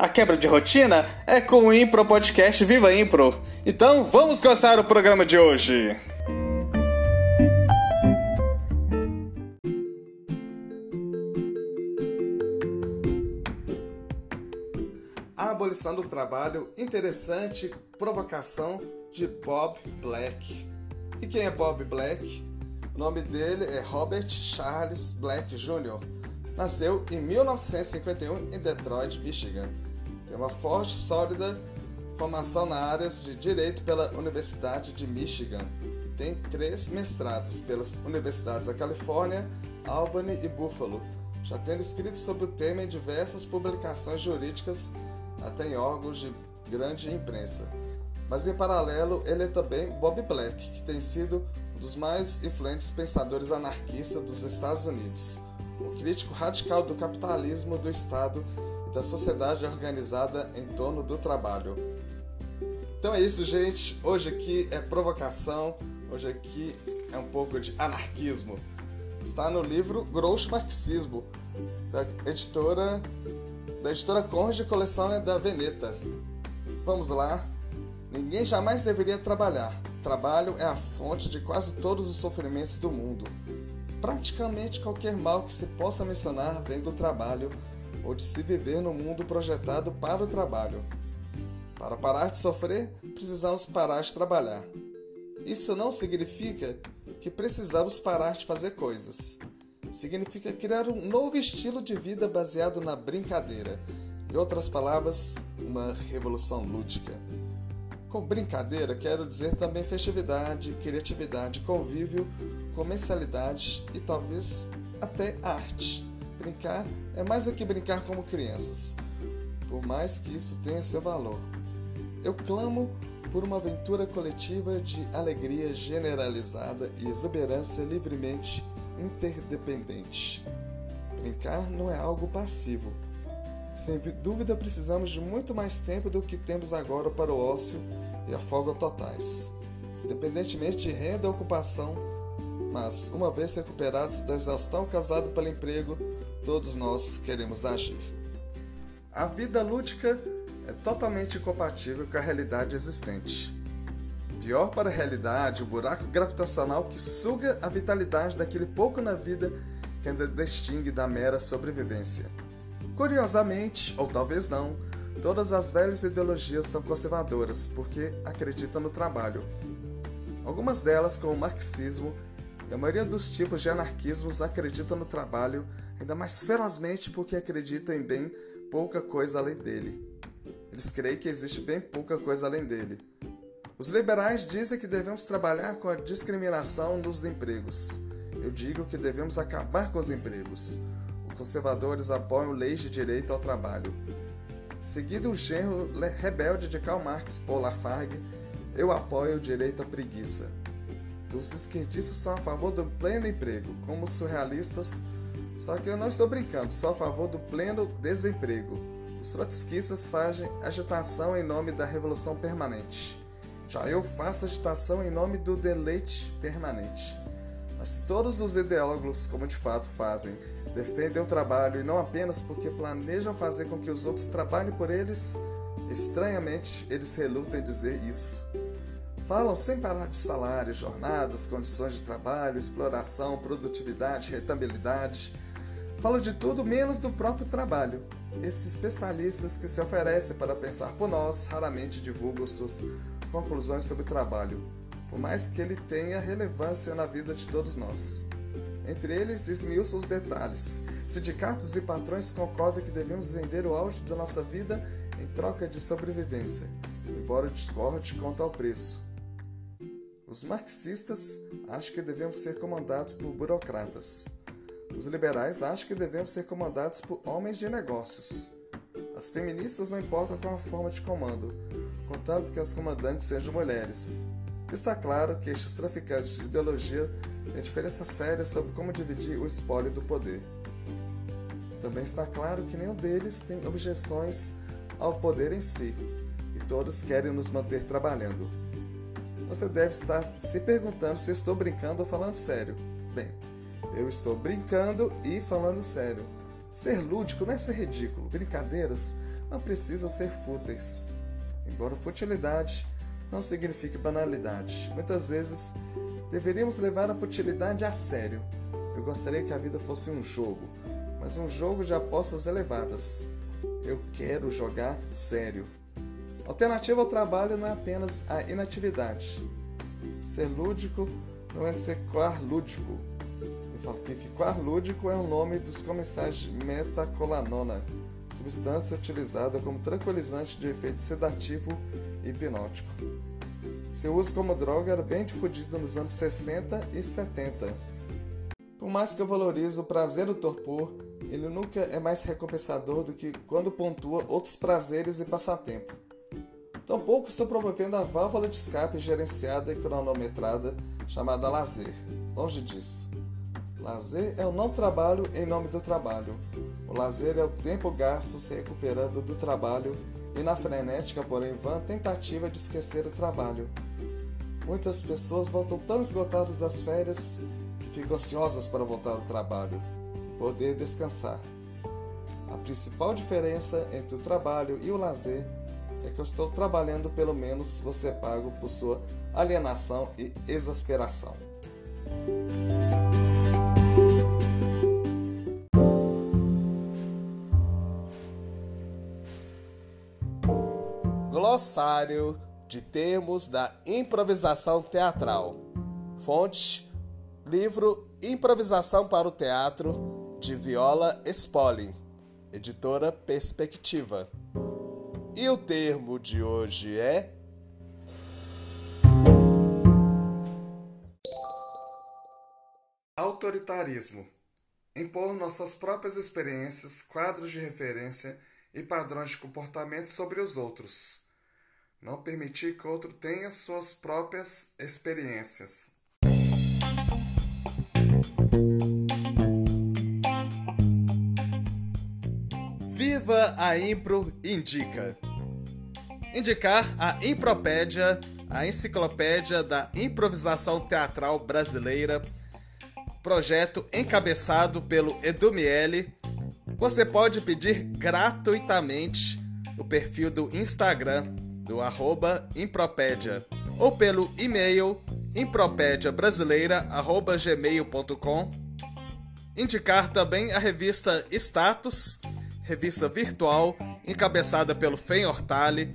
A quebra de rotina é com o Impro Podcast Viva Impro. Então vamos começar o programa de hoje. A abolição do trabalho, interessante provocação de Bob Black. E quem é Bob Black? O nome dele é Robert Charles Black Jr. Nasceu em 1951 em Detroit, Michigan tem uma forte, sólida formação na área de Direito pela Universidade de Michigan e tem três mestrados pelas universidades da Califórnia, Albany e Buffalo, já tendo escrito sobre o tema em diversas publicações jurídicas, até em órgãos de grande imprensa. Mas em paralelo, ele é também Bob Black, que tem sido um dos mais influentes pensadores anarquistas dos Estados Unidos, um crítico radical do capitalismo do Estado da sociedade organizada em torno do trabalho. Então é isso, gente. Hoje aqui é provocação, hoje aqui é um pouco de anarquismo. Está no livro Grosso Marxismo, da editora da editora Conde, coleção da Veneta. Vamos lá. Ninguém jamais deveria trabalhar. Trabalho é a fonte de quase todos os sofrimentos do mundo. Praticamente qualquer mal que se possa mencionar vem do trabalho ou de se viver no mundo projetado para o trabalho. Para parar de sofrer, precisamos parar de trabalhar. Isso não significa que precisamos parar de fazer coisas. Significa criar um novo estilo de vida baseado na brincadeira. Em outras palavras, uma revolução lúdica. Com brincadeira, quero dizer também festividade, criatividade, convívio, comercialidade e talvez até arte. Brincar é mais do que brincar como crianças, por mais que isso tenha seu valor. Eu clamo por uma aventura coletiva de alegria generalizada e exuberância livremente interdependente. Brincar não é algo passivo. Sem dúvida, precisamos de muito mais tempo do que temos agora para o ócio e a folga totais, independentemente de renda ou ocupação. Mas, uma vez recuperados da exaustão causada pelo emprego, todos nós queremos agir. A vida lúdica é totalmente incompatível com a realidade existente. Pior para a realidade, o buraco gravitacional que suga a vitalidade daquele pouco na vida que ainda distingue da mera sobrevivência. Curiosamente, ou talvez não, todas as velhas ideologias são conservadoras porque acreditam no trabalho. Algumas delas, como o marxismo, e a maioria dos tipos de anarquismos acreditam no trabalho ainda mais ferozmente porque acreditam em bem pouca coisa além dele. Eles creem que existe bem pouca coisa além dele. Os liberais dizem que devemos trabalhar com a discriminação nos empregos. Eu digo que devemos acabar com os empregos. Os conservadores apoiam leis de direito ao trabalho. Seguido o genro rebelde de Karl Marx, Paul Lafargue, eu apoio o direito à preguiça. Os esquerdistas são a favor do pleno emprego, como os surrealistas só que eu não estou brincando, sou a favor do pleno desemprego. Os trotskistas fazem agitação em nome da revolução permanente. Já eu faço agitação em nome do deleite permanente. Mas se todos os ideólogos, como de fato fazem, defendem o trabalho e não apenas porque planejam fazer com que os outros trabalhem por eles, estranhamente eles relutam em dizer isso. Falam sem parar de salários, jornadas, condições de trabalho, exploração, produtividade, rentabilidade Fala de tudo menos do próprio trabalho. Esses especialistas que se oferecem para pensar por nós raramente divulgam suas conclusões sobre o trabalho, por mais que ele tenha relevância na vida de todos nós. Entre eles, esmiuçam os detalhes. Sindicatos e patrões concordam que devemos vender o auge da nossa vida em troca de sobrevivência, embora discorde quanto ao preço. Os marxistas acham que devemos ser comandados por burocratas. Os liberais acham que devemos ser comandados por homens de negócios. As feministas não importam com a forma de comando, contanto que as comandantes sejam mulheres. Está claro que estes traficantes de ideologia têm diferenças sérias sobre como dividir o espólio do poder. Também está claro que nenhum deles tem objeções ao poder em si, e todos querem nos manter trabalhando. Você deve estar se perguntando se estou brincando ou falando sério. Bem, eu estou brincando e falando sério. Ser lúdico não é ser ridículo. Brincadeiras não precisam ser fúteis. Embora futilidade não signifique banalidade. Muitas vezes deveríamos levar a futilidade a sério. Eu gostaria que a vida fosse um jogo, mas um jogo de apostas elevadas. Eu quero jogar sério. Alternativa ao trabalho não é apenas a inatividade. Ser lúdico não é ser lúdico. Eu falo que ficar lúdico é o nome dos comerciais de metacolanona, substância utilizada como tranquilizante de efeito sedativo e hipnótico. Seu uso como droga era bem difundido nos anos 60 e 70. Por mais que eu valorize o prazer do torpor, ele nunca é mais recompensador do que quando pontua outros prazeres e passatempo. Tampouco estou promovendo a válvula de escape gerenciada e cronometrada chamada lazer. Longe disso. Lazer é o não trabalho em nome do trabalho. O lazer é o tempo gasto se recuperando do trabalho e na frenética, porém vã tentativa de esquecer o trabalho. Muitas pessoas voltam tão esgotadas das férias que ficam ansiosas para voltar ao trabalho poder descansar. A principal diferença entre o trabalho e o lazer é que eu estou trabalhando, pelo menos você pago por sua alienação e exasperação. Glossário de termos da improvisação teatral. Fonte: livro Improvisação para o Teatro de Viola Spolin, editora Perspectiva. E o termo de hoje é autoritarismo. Impor nossas próprias experiências, quadros de referência e padrões de comportamento sobre os outros. Não permitir que outro tenha suas próprias experiências. Viva a Impro Indica! Indicar a Impropédia, a enciclopédia da improvisação teatral brasileira, projeto encabeçado pelo Edu Miele. Você pode pedir gratuitamente no perfil do Instagram do arroba Impropédia ou pelo e-mail impropediabrasileira.gmail.com Indicar também a revista Status, revista virtual encabeçada pelo Fen Hortali,